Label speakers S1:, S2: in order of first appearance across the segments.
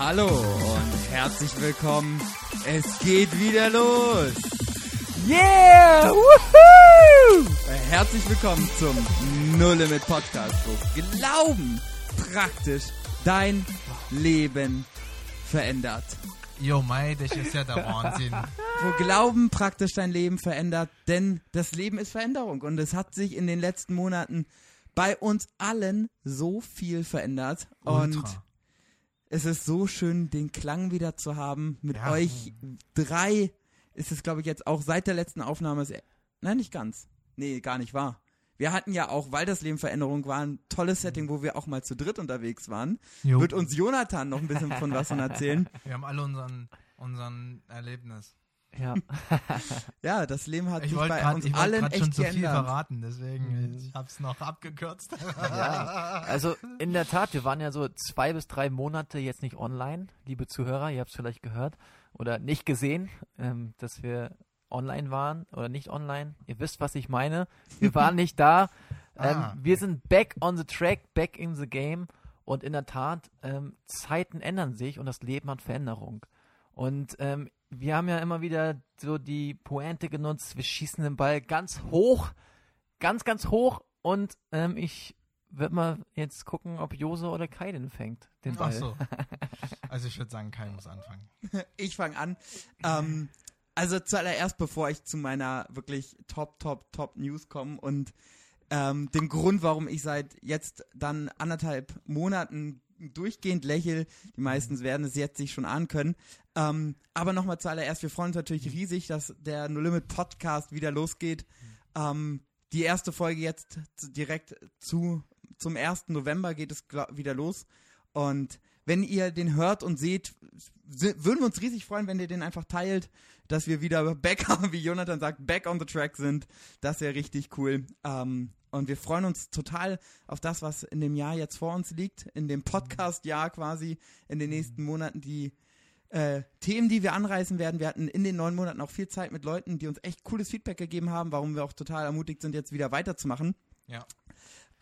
S1: Hallo und herzlich willkommen. Es geht wieder los.
S2: Yeah! Woohoo!
S1: Herzlich willkommen zum No Limit Podcast, wo Glauben praktisch dein Leben verändert.
S3: Jo, Mai, das ist ja der Wahnsinn.
S1: Wo Glauben praktisch dein Leben verändert, denn das Leben ist Veränderung und es hat sich in den letzten Monaten bei uns allen so viel verändert und
S3: Ultra.
S1: Es ist so schön, den Klang wieder zu haben. Mit
S3: Ja.
S1: euch drei ist es, glaube ich, jetzt auch seit der letzten Aufnahme. das- Nein, nicht ganz. Nee, gar nicht wahr. Wir hatten ja auch, weil das Leben Veränderung war, ein tolles Setting, wo wir auch mal zu dritt unterwegs waren.
S3: Jo.
S1: Wird uns Jonathan noch ein bisschen von was von erzählen.
S3: Wir haben alle unseren, unseren Erlebnis.
S2: Ja,
S1: Ja, das Leben hat
S3: Ich
S1: sich bei
S3: gerade
S1: uns
S3: wollt
S1: allen
S3: grad schon
S1: echt
S3: zu viel verraten, deswegen ich hab's noch abgekürzt.
S2: ja. Also in der Tat, wir waren ja so zwei bis drei Monate jetzt nicht online, liebe Zuhörer, ihr habt es vielleicht gehört oder nicht gesehen, ähm, dass wir online waren oder nicht online. Ihr wisst, was ich meine. Wir waren nicht da. Ähm,
S3: Ah.
S2: Wir sind back on the track, back in the game. Und in der Tat, ähm, Zeiten ändern sich und das Leben hat Veränderung. Und ähm, wir haben ja immer wieder so die Pointe genutzt, wir schießen den Ball ganz hoch, ganz, ganz hoch. Und ähm, ich werde mal jetzt gucken, ob Jose oder Kai den fängt, den Ball.
S3: Ach so. Also ich würde sagen, Kai muss anfangen.
S1: Ich fange an. Ähm, also zuallererst, bevor ich zu meiner wirklich top, top, top News komme und ähm, dem Grund, warum ich seit jetzt dann anderthalb Monaten durchgehend lächel. Die meisten werden es jetzt sich schon ahnen können. Ähm, aber nochmal zuallererst, wir freuen uns natürlich riesig, dass der No Limit Podcast wieder losgeht. Ähm, die erste Folge jetzt direkt zu, zum 1. November geht es wieder los. Und wenn ihr den hört und seht, würden wir uns riesig freuen, wenn ihr den einfach teilt, dass wir wieder back, wie Jonathan sagt, back on the track sind. Das wäre richtig cool. Ähm, und wir freuen uns total auf das, was in dem Jahr jetzt vor uns liegt, in dem Podcast-Jahr quasi, in den nächsten Monaten, die äh, Themen, die wir anreißen werden. Wir hatten in den neun Monaten auch viel Zeit mit Leuten, die uns echt cooles Feedback gegeben haben, warum wir auch total ermutigt sind, jetzt wieder weiterzumachen.
S3: Ja.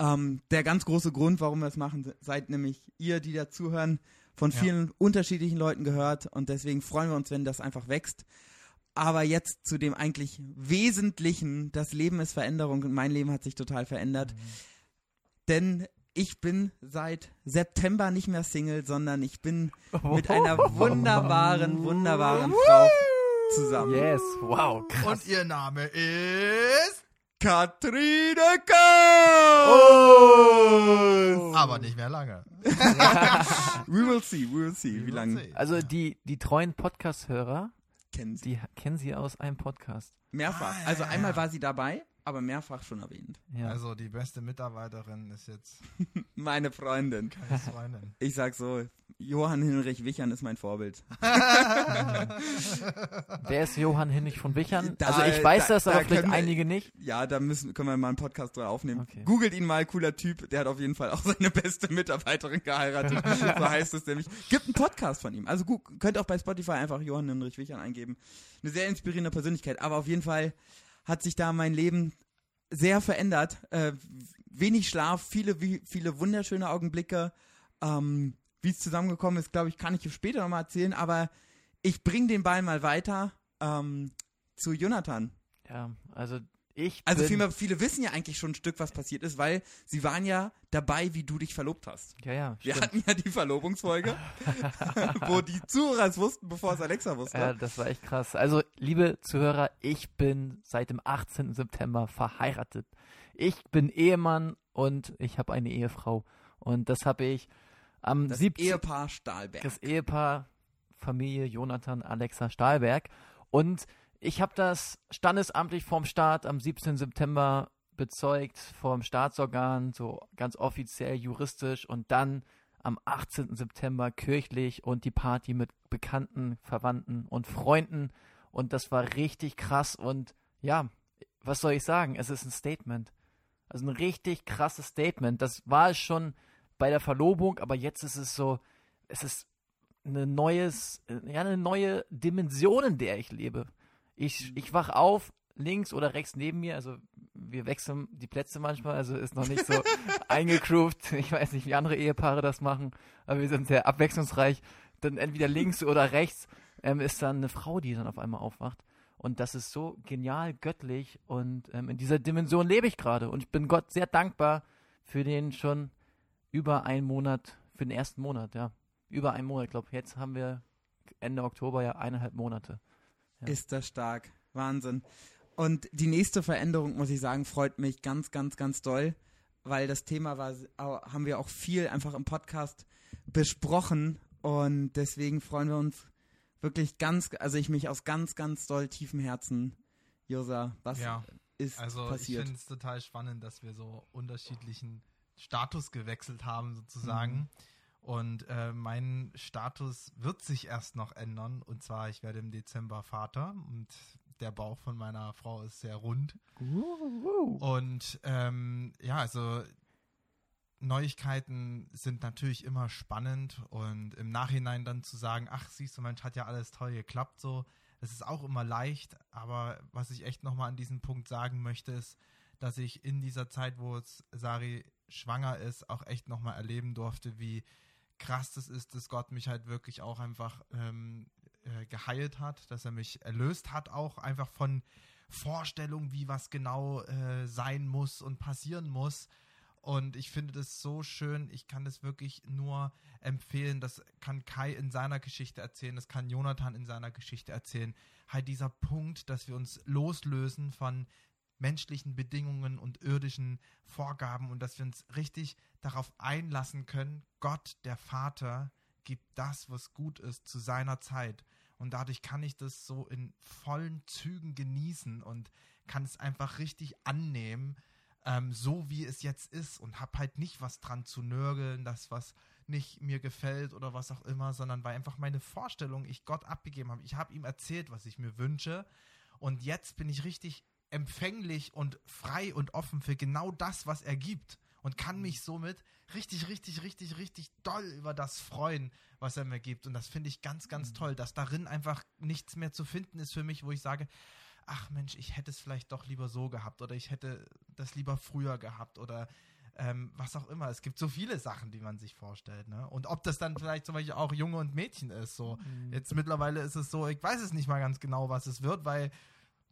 S1: Ähm, der ganz große Grund, warum wir es machen, se- seid nämlich ihr, die dazuhören, von
S3: Ja.
S1: vielen unterschiedlichen Leuten gehört und deswegen freuen wir uns, wenn das einfach wächst. Aber jetzt zu dem eigentlich Wesentlichen, das Leben ist Veränderung und mein Leben hat sich total verändert. Denn ich bin seit September nicht mehr Single, sondern ich bin mit einer wunderbaren, wunderbaren Frau zusammen.
S2: Yes, wow, krass.
S3: Und ihr Name ist...
S1: Kathrine
S2: Oh.
S1: Kaus!
S3: Aber nicht mehr lange.
S1: We will see, we will see, wie
S3: will
S1: lange.
S2: Also die, die treuen Podcast-Hörer,
S1: kennen sie.
S2: die kennen sie aus einem Podcast.
S1: Mehrfach.
S3: Ah, ja,
S1: Also
S3: ja,
S1: einmal
S3: ja.
S1: war sie dabei, aber mehrfach schon erwähnt.
S2: Ja.
S3: Also die beste Mitarbeiterin ist jetzt
S1: Meine Freundin.
S3: Kais Freundin.
S1: Ich sag so, Johann Hinrich Wichern ist mein Vorbild.
S2: Wer ist Johann Hinrich von Wichern?
S1: Da-
S2: also ich weiß
S1: da-
S2: das,
S1: da
S2: aber vielleicht
S1: können wir-
S2: einige nicht.
S1: Ja, da müssen, können wir mal einen Podcast drüber aufnehmen.
S2: Okay.
S1: Googelt ihn mal, cooler Typ. Der hat auf jeden Fall auch seine beste Mitarbeiterin geheiratet. so heißt es nämlich. Gibt einen Podcast von ihm. Also gu- könnt auch bei Spotify einfach Johann Hinrich Wichern eingeben. Eine sehr inspirierende Persönlichkeit. Aber auf jeden Fall hat sich da mein Leben sehr verändert. Äh, wenig Schlaf, viele, wie- viele wunderschöne Augenblicke. Ähm, wie es zusammengekommen ist, glaube ich, kann ich später nochmal erzählen. Aber ich bringe den Ball mal weiter ähm, zu Jonathan.
S2: Ja, also ich
S1: Also vielmehr, viele wissen ja eigentlich schon ein Stück, was passiert ist, weil sie waren ja dabei, wie du dich verlobt hast.
S2: ja, ja,
S1: Wir
S2: stimmt.
S1: hatten ja die Verlobungsfolge, wo die Zuhörer es wussten, bevor es Alexa wusste.
S2: Ja, das war echt krass. Also, liebe Zuhörer, ich bin seit dem 18. September verheiratet. Ich bin Ehemann und ich habe eine Ehefrau. Und das habe ich am
S1: das
S2: 17.
S1: Ehepaar Stahlberg.
S2: das Ehepaar Familie Jonathan Alexa Stahlberg. Und ich habe das standesamtlich vorm Staat am 17. September bezeugt, vorm Staatsorgan, so ganz offiziell juristisch und dann am 18. September kirchlich und die Party mit Bekannten, Verwandten und Freunden. Und das war richtig krass und ja, was soll ich sagen? Es ist ein Statement. Also ein richtig krasses Statement. Das war es schon bei der Verlobung, aber jetzt ist es so, es ist eine neues, ja, eine neue Dimension, in der ich lebe. Ich, ich wach auf, links oder rechts neben mir, also wir wechseln die Plätze manchmal, also ist noch nicht so eingegroovt. Ich weiß nicht, wie andere Ehepaare das machen, aber wir sind sehr abwechslungsreich. dann entweder links oder rechts ähm, ist dann eine Frau, die dann auf einmal aufwacht. Und das ist so genial göttlich und ähm, in dieser Dimension lebe ich gerade. Und ich bin Gott sehr dankbar für den schon über einen Monat, für den ersten Monat, ja. Über einen Monat, ich glaube, jetzt haben wir Ende Oktober ja eineinhalb Monate. Ja.
S1: Ist das stark. Wahnsinn. Und die nächste Veränderung, muss ich sagen, freut mich ganz, ganz, ganz doll, weil das Thema war, haben wir auch viel einfach im Podcast besprochen und deswegen freuen wir uns wirklich ganz, also ich mich aus ganz, ganz doll tiefem Herzen, Josa, was
S3: Ja,
S1: ist
S3: Also ich
S1: passiert?
S3: finde es total spannend, dass wir so unterschiedlichen Status gewechselt haben sozusagen.
S1: Mhm.
S3: Und äh, mein Status wird sich erst noch ändern. Und zwar, ich werde im Dezember Vater und der Bauch von meiner Frau ist sehr rund. Und ähm, ja, also Neuigkeiten sind natürlich immer spannend und im Nachhinein dann zu sagen, ach siehst du, Mensch, hat ja alles toll geklappt so, das ist auch immer leicht, aber was ich echt nochmal an diesem Punkt sagen möchte, ist, dass ich in dieser Zeit, wo es Sari schwanger ist, auch echt nochmal erleben durfte, wie krass das ist, dass Gott mich halt wirklich auch einfach ähm, äh, geheilt hat, dass er mich erlöst hat, auch einfach von Vorstellungen, wie was genau äh, sein muss und passieren muss. Und ich finde das so schön. Ich kann das wirklich nur empfehlen. Das kann Kai in seiner Geschichte erzählen. Das kann Jonathan in seiner Geschichte erzählen. Halt dieser Punkt, dass wir uns loslösen von menschlichen Bedingungen und irdischen Vorgaben und dass wir uns richtig darauf einlassen können. Gott, der Vater, gibt das, was gut ist, zu seiner Zeit. Und dadurch kann ich das so in vollen Zügen genießen und kann es einfach richtig annehmen, ähm, so wie es jetzt ist und hab halt nicht was dran zu nörgeln, das was nicht mir gefällt oder was auch immer, sondern weil einfach meine Vorstellung ich Gott abgegeben habe. Ich habe ihm erzählt, was ich mir wünsche und jetzt bin ich richtig empfänglich und frei und offen für genau das, was er gibt und kann mich somit richtig, richtig, richtig, richtig doll über das freuen, was er mir gibt. Und das finde ich ganz, ganz toll, dass darin einfach nichts mehr zu finden ist für mich, wo ich sage, ach Mensch, ich hätte es vielleicht doch lieber so gehabt oder ich hätte das lieber früher gehabt oder ähm, was auch immer. Es gibt so viele Sachen, die man sich vorstellt. Ne? Und ob das dann vielleicht zum Beispiel auch Junge und Mädchen ist. So.
S2: Mhm.
S3: Jetzt mittlerweile ist es so, ich weiß es nicht mal ganz genau, was es wird, weil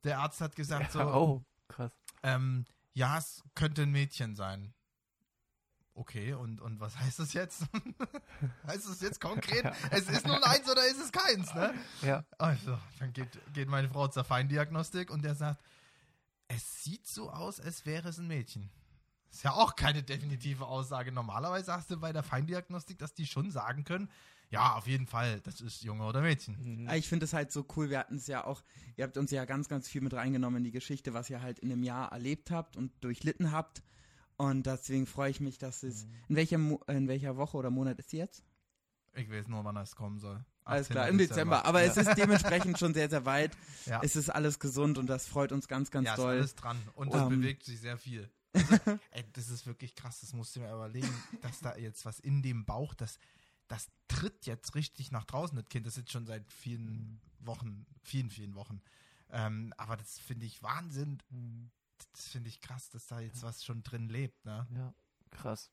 S3: der Arzt hat gesagt, so,
S2: oh, krass.
S3: ähm, ja, es könnte ein Mädchen sein. Okay, und, und was heißt das jetzt? heißt das jetzt konkret? Es ist nun eins oder ist es keins, ne?
S2: Ja.
S3: Also, dann geht, geht meine Frau zur Feindiagnostik und der sagt, es sieht so aus, als wäre es ein Mädchen. Ist ja auch keine definitive Aussage. Normalerweise sagst du bei der Feindiagnostik, dass die schon sagen können, ja, auf jeden Fall, das ist Junge oder Mädchen.
S2: Mhm.
S1: Ich finde es halt so cool. Wir hatten es ja auch, ihr habt uns ja ganz, ganz viel mit reingenommen in die Geschichte, was ihr halt in einem Jahr erlebt habt und durchlitten habt. Und deswegen freue ich mich, dass es. In welcher, Mo- in welcher Woche oder Monat ist sie jetzt?
S3: Ich weiß nur, wann das kommen soll.
S1: Alles
S3: 18.
S1: klar, im Dezember. Aber es ist dementsprechend schon sehr, sehr weit.
S3: Ja.
S1: Es ist alles gesund und das freut uns ganz, ganz
S3: ja, ist
S1: doll.
S3: alles dran. Und es
S1: Ähm.
S3: bewegt sich sehr viel. Also, ey, das ist wirklich krass, das musst du mir überlegen, dass da jetzt was in dem Bauch, das, das tritt jetzt richtig nach draußen, das Kind, das ist schon seit vielen Wochen, vielen, vielen Wochen. Ähm, aber das finde ich Wahnsinn,
S2: Mhm.
S3: das finde ich krass, dass da jetzt was schon drin lebt, ne?
S2: Ja, krass.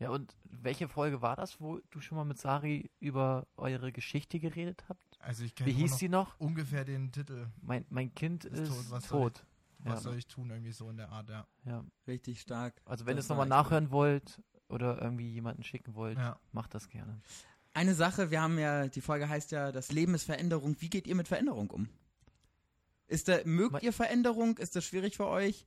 S2: Ja, und welche Folge war das, wo du schon mal mit Sari über eure Geschichte geredet habt?
S3: Also ich kenne
S2: Wie hieß sie noch?
S3: ungefähr den Titel,
S2: Mein, mein Kind
S3: Ist
S2: ist,
S3: tot,
S2: tot.
S3: Was
S2: Ja.
S3: soll ich tun, irgendwie so in der Art, ja.
S2: Ja.
S1: Richtig stark.
S2: Also wenn ihr es nochmal nachhören wollt oder irgendwie jemanden schicken wollt,
S3: Ja.
S2: macht das gerne.
S1: Eine Sache, wir haben ja, die Folge heißt ja, das Leben ist Veränderung. Wie geht ihr mit Veränderung um? Ist da, mögt ihr Veränderung? Ist das schwierig für euch?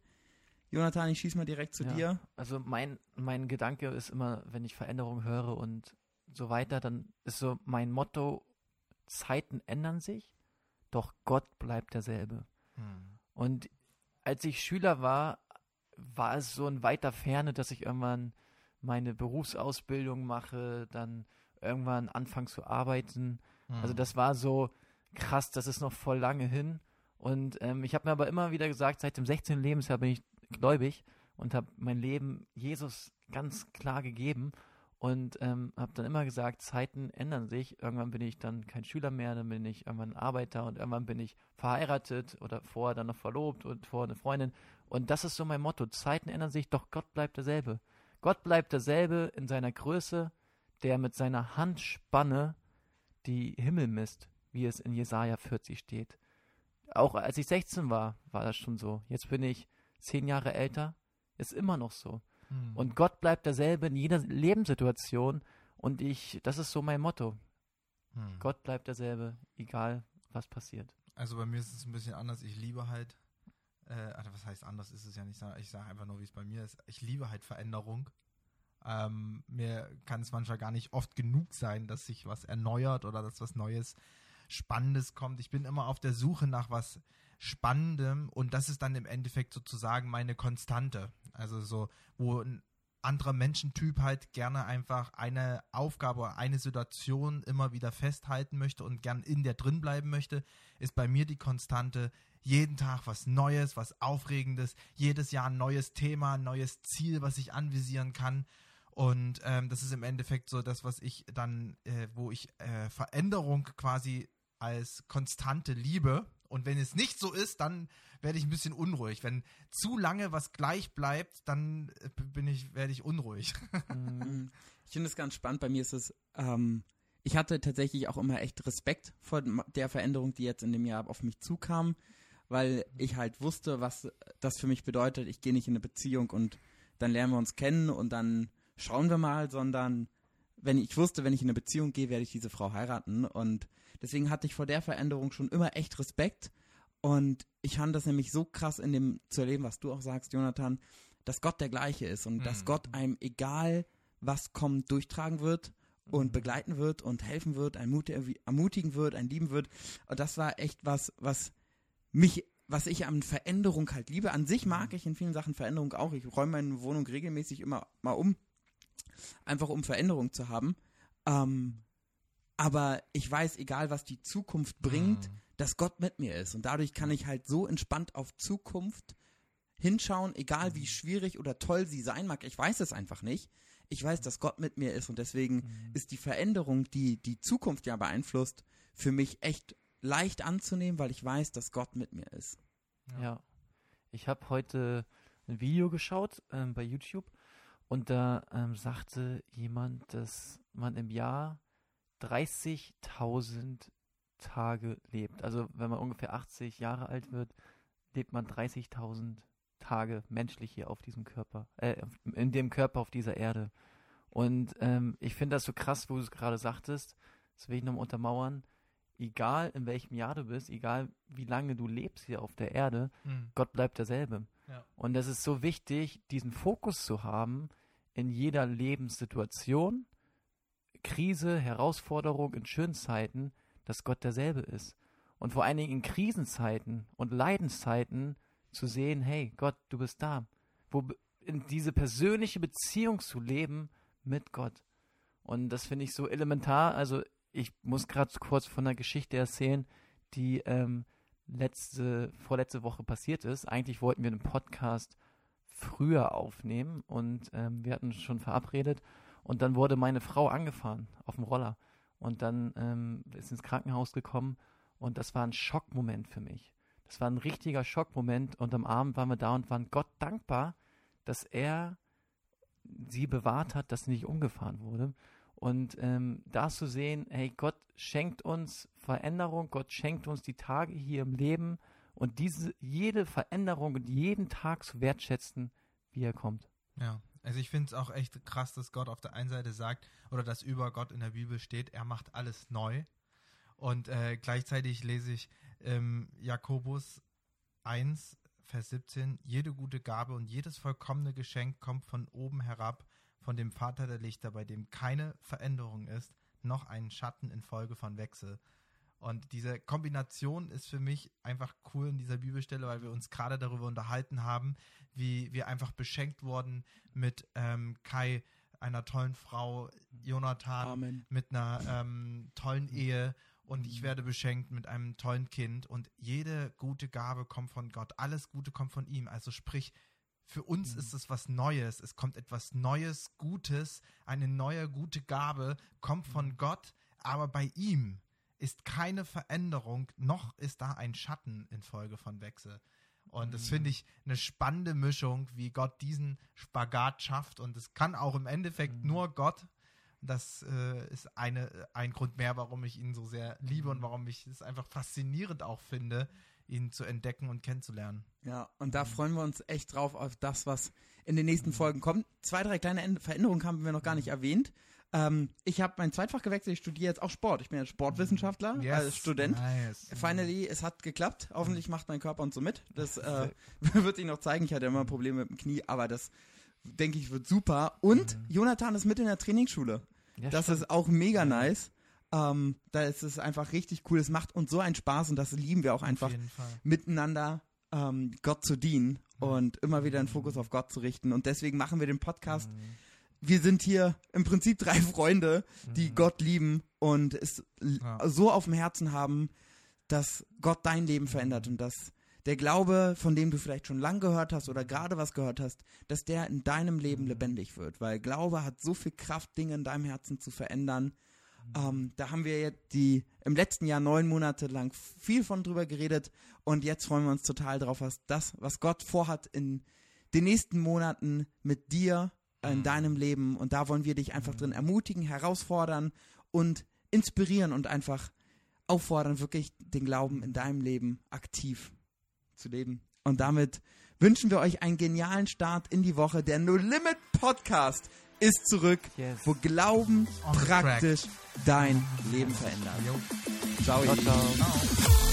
S1: Jonathan, ich schieß mal direkt zu
S2: Ja.
S1: dir.
S2: Also mein, mein Gedanke ist immer, wenn ich Veränderungen höre und so weiter, dann ist so mein Motto, Zeiten ändern sich, doch Gott bleibt derselbe.
S3: Hm.
S2: Und als ich Schüler war, war es so in weiter Ferne, dass ich irgendwann meine Berufsausbildung mache, dann irgendwann anfange zu arbeiten. Also
S3: Hm.
S2: das war so krass, das ist noch voll lange hin. Und ähm, ich habe mir aber immer wieder gesagt, seit dem 16. Lebensjahr bin ich gläubig und habe mein Leben Jesus ganz klar gegeben und ähm, habe dann immer gesagt, Zeiten ändern sich. Irgendwann bin ich dann kein Schüler mehr, dann bin ich irgendwann Arbeiter und irgendwann bin ich verheiratet oder vorher dann noch verlobt und vorher eine Freundin. Und das ist so mein Motto. Zeiten ändern sich, doch Gott bleibt derselbe. Gott bleibt derselbe in seiner Größe, der mit seiner Handspanne die Himmel misst, wie es in Jesaja 40 steht. Auch als ich 16 war, war das schon so. Jetzt bin ich zehn Jahre älter, ist immer noch so.
S3: Hm.
S2: Und Gott bleibt derselbe in jeder Lebenssituation. Und ich, das ist so mein Motto.
S3: Hm.
S2: Gott bleibt derselbe, egal was passiert.
S3: Also bei mir ist es ein bisschen anders. Ich liebe halt, äh, also was heißt anders ist es ja nicht. Ich sage einfach nur, wie es bei mir ist. Ich liebe halt Veränderung. Ähm, mir kann es manchmal gar nicht oft genug sein, dass sich was erneuert oder dass was Neues, Spannendes kommt. Ich bin immer auf der Suche nach was Spannendem und das ist dann im Endeffekt sozusagen meine Konstante. Also so, wo ein anderer Menschentyp halt gerne einfach eine Aufgabe oder eine Situation immer wieder festhalten möchte und gern in der drin bleiben möchte, ist bei mir die Konstante jeden Tag was Neues, was Aufregendes, jedes Jahr ein neues Thema, ein neues Ziel, was ich anvisieren kann. Und ähm, das ist im Endeffekt so das, was ich dann, äh, wo ich äh, Veränderung quasi als konstante liebe. Und wenn es nicht so ist, dann werde ich ein bisschen unruhig. Wenn zu lange was gleich bleibt, dann äh, bin ich, werde ich unruhig.
S1: Mhm. Ich finde es ganz spannend. Bei mir ist es, ähm, ich hatte tatsächlich auch immer echt Respekt vor der Veränderung, die jetzt in dem Jahr auf mich zukam, weil ich halt wusste, was das für mich bedeutet. Ich gehe nicht in eine Beziehung und dann lernen wir uns kennen und dann schauen wir mal, sondern wenn ich wusste, wenn ich in eine Beziehung gehe, werde ich diese Frau heiraten und deswegen hatte ich vor der Veränderung schon immer echt Respekt und ich fand das nämlich so krass in dem zu erleben, was du auch sagst, Jonathan, dass Gott der gleiche ist und mhm. dass Gott einem egal was kommt durchtragen wird und mhm. begleiten wird und helfen wird, ermutigen wird, ein lieben wird und das war echt was, was mich was ich an Veränderung halt liebe. An sich mag mhm. ich in vielen Sachen Veränderung auch. Ich räume meine Wohnung regelmäßig immer mal um einfach um Veränderung zu haben. Ähm, aber ich weiß, egal was die Zukunft bringt, mhm. dass Gott mit mir ist. Und dadurch kann ich halt so entspannt auf Zukunft hinschauen, egal wie mhm. schwierig oder toll sie sein mag. Ich weiß es einfach nicht. Ich weiß, dass Gott mit mir ist und deswegen mhm. ist die Veränderung, die die Zukunft ja beeinflusst, für mich echt leicht anzunehmen, weil ich weiß, dass Gott mit mir ist.
S2: Ja. ja. Ich habe heute ein Video geschaut ähm, bei YouTube und da ähm, sagte jemand, dass man im Jahr 30.000 Tage lebt. Also wenn man ungefähr 80 Jahre alt wird, lebt man 30.000 Tage menschlich hier auf diesem Körper, äh, in dem Körper auf dieser Erde. Und ähm, ich finde das so krass, wo du es gerade sagtest, das will ich nochmal untermauern. Egal in welchem Jahr du bist, egal wie lange du lebst hier auf der Erde, mhm. Gott bleibt derselbe. Und es ist so wichtig, diesen Fokus zu haben in jeder Lebenssituation, Krise, Herausforderung, in schönen Zeiten, dass Gott derselbe ist. Und vor allen Dingen in Krisenzeiten und Leidenszeiten zu sehen, hey Gott, du bist da. Wo in diese persönliche Beziehung zu leben mit Gott. Und das finde ich so elementar. Also ich muss gerade kurz von einer Geschichte erzählen, die ähm, letzte, vorletzte Woche passiert ist. Eigentlich wollten wir einen Podcast früher aufnehmen und ähm, wir hatten schon verabredet und dann wurde meine Frau angefahren auf dem Roller und dann ähm, ist ins Krankenhaus gekommen und das war ein Schockmoment für mich. Das war ein richtiger Schockmoment und am Abend waren wir da und waren Gott dankbar, dass er sie bewahrt hat, dass sie nicht umgefahren wurde. Und ähm, da zu sehen, hey, Gott schenkt uns Veränderung, Gott schenkt uns die Tage hier im Leben und diese jede Veränderung und jeden Tag zu wertschätzen, wie er kommt.
S3: Ja, also ich finde es auch echt krass, dass Gott auf der einen Seite sagt oder dass über Gott in der Bibel steht, er macht alles neu. Und äh, gleichzeitig lese ich ähm, Jakobus 1, Vers 17, jede gute Gabe und jedes vollkommene Geschenk kommt von oben herab, von dem Vater der Lichter, bei dem keine Veränderung ist, noch ein Schatten infolge von Wechsel. Und diese Kombination ist für mich einfach cool in dieser Bibelstelle, weil wir uns gerade darüber unterhalten haben, wie wir einfach beschenkt wurden mit ähm, Kai, einer tollen Frau, Jonathan, Amen. mit einer ähm, tollen Ehe und ich werde beschenkt mit einem tollen Kind und jede gute Gabe kommt von Gott, alles Gute kommt von ihm. Also sprich, für uns mhm. ist es was Neues, es kommt etwas Neues, Gutes, eine neue gute Gabe kommt von mhm. Gott, aber bei ihm ist keine Veränderung, noch ist da ein Schatten infolge von Wechsel. Und das finde mhm. ich eine spannende Mischung, wie Gott diesen Spagat schafft. Und es kann auch im Endeffekt mhm. nur Gott, Das äh, ist eine, ein Grund mehr, warum ich ihn so sehr liebe und warum ich es einfach faszinierend auch finde, ihn zu entdecken und kennenzulernen.
S1: Ja, und da freuen wir uns echt drauf auf das, was in den nächsten Folgen kommt. Zwei, drei kleine Veränderungen haben wir noch gar nicht erwähnt. Ähm, ich habe mein Zweitfach gewechselt, ich studiere jetzt auch Sport. Ich bin jetzt Sportwissenschaftler als Student.
S3: Nice.
S1: Finally, es hat geklappt. Hoffentlich macht mein Körper uns so mit. Das äh, wird sich noch zeigen. Ich hatte immer Probleme mit dem Knie, aber das denke ich wird super. Und Jonathan ist mit in der Trainingsschule.
S2: Ja,
S1: das
S2: stimmt.
S1: ist auch mega nice. Ähm, da ist es einfach richtig cool. Es macht uns so einen Spaß und das lieben wir auch einfach miteinander ähm, Gott zu dienen und immer wieder den Fokus auf Gott zu richten. Und deswegen machen wir den Podcast. Wir sind hier im Prinzip drei Freunde, die Gott lieben und es
S3: Ja.
S1: so auf dem Herzen haben, dass Gott dein Leben verändert und dass der Glaube, von dem du vielleicht schon lang gehört hast oder gerade was gehört hast, dass der in deinem Leben lebendig wird. Weil Glaube hat so viel Kraft, Dinge in deinem Herzen zu verändern. Ähm, da haben wir jetzt die im letzten Jahr neun Monate lang viel von drüber geredet und jetzt freuen wir uns total drauf, was das, was Gott vorhat in den nächsten Monaten mit dir äh, in deinem Leben und da wollen wir dich einfach drin ermutigen, herausfordern und inspirieren und einfach auffordern, wirklich den Glauben in deinem Leben aktiv zu leben. Und damit wünschen wir euch einen genialen Start in die Woche. Der No Limit Podcast ist zurück,
S2: Yes.
S1: wo Glauben
S3: track.
S1: praktisch dein Leben verändert. Ciao,
S2: Ciao.
S3: Ciao.